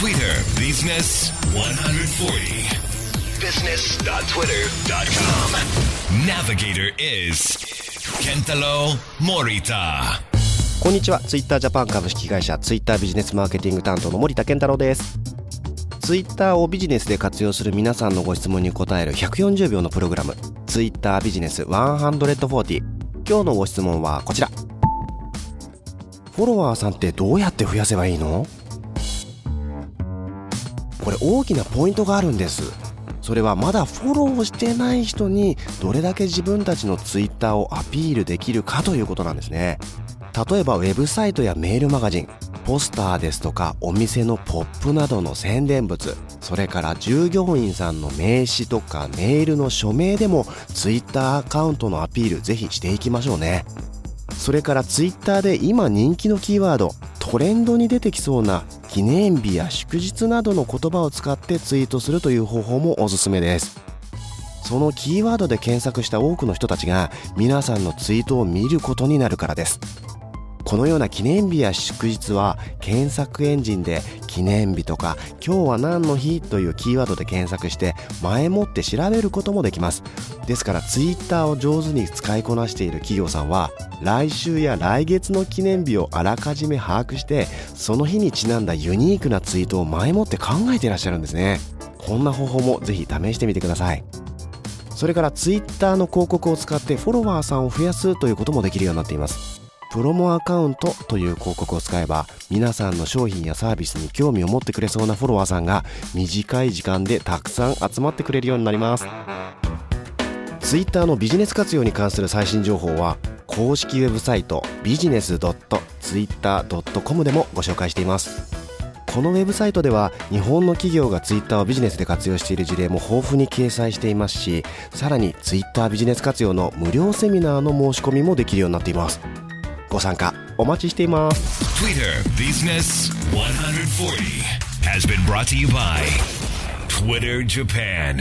Twitter Business 140 business.twitter.com Navigator is Kentaro Morita. こんにちは。ツイッタージャパン株式会社ツイッタービジネスマーケティング担当の森田健太郎です。ツイッターをビジネスで活用する皆さんのご質問に答える140秒のプログラム。ツイッタービジネス140今日のご質問はこちら。フォロワーさんってどうやって増やせばいいの？これ大きなポイントがあるんです。それはまだフォローしてない人にどれだけ自分たちのツイッターをアピールできるかということなんですね。例えばウェブサイトやメールマガジンポスターですとかお店のポップなどの宣伝物それから従業員さんの名刺とかメールの署名でもツイッターアカウントのアピールぜひしていきましょうね。それからツイッターで今人気のキーワードトレンドに出てきそうな記念日や祝日などの言葉を使ってツイートするという方法もおすすめです。そのキーワードで検索した多くの人たちが皆さんのツイートを見ることになるからです。このような記念日や祝日は検索エンジンで記念日とか今日は何の日というキーワードで検索して前もって調べることもできます。ですからツイッターを上手に使いこなしている企業さんは来週や来月の記念日をあらかじめ把握してその日にちなんだユニークなツイートを前もって考えていらっしゃるんですね。こんな方法もぜひ試してみてください。それからツイッターの広告を使ってフォロワーさんを増やすということもできるようになっています。プロモアカウントという広告を使えば皆さんの商品やサービスに興味を持ってくれそうなフォロワーさんが短い時間でたくさん集まってくれるようになります。Twitter のビジネス活用に関する最新情報は公式ウェブサイトビジネス .twitter.com でもご紹介しています。このウェブサイトでは日本の企業がツイッターをビジネスで活用している事例も豊富に掲載していますしさらにツイッタービジネス活用の無料セミナーの申し込みもできるようになっています。ご参加お待ちしています Twitter Business 140 has been brought to you by Twitter Japan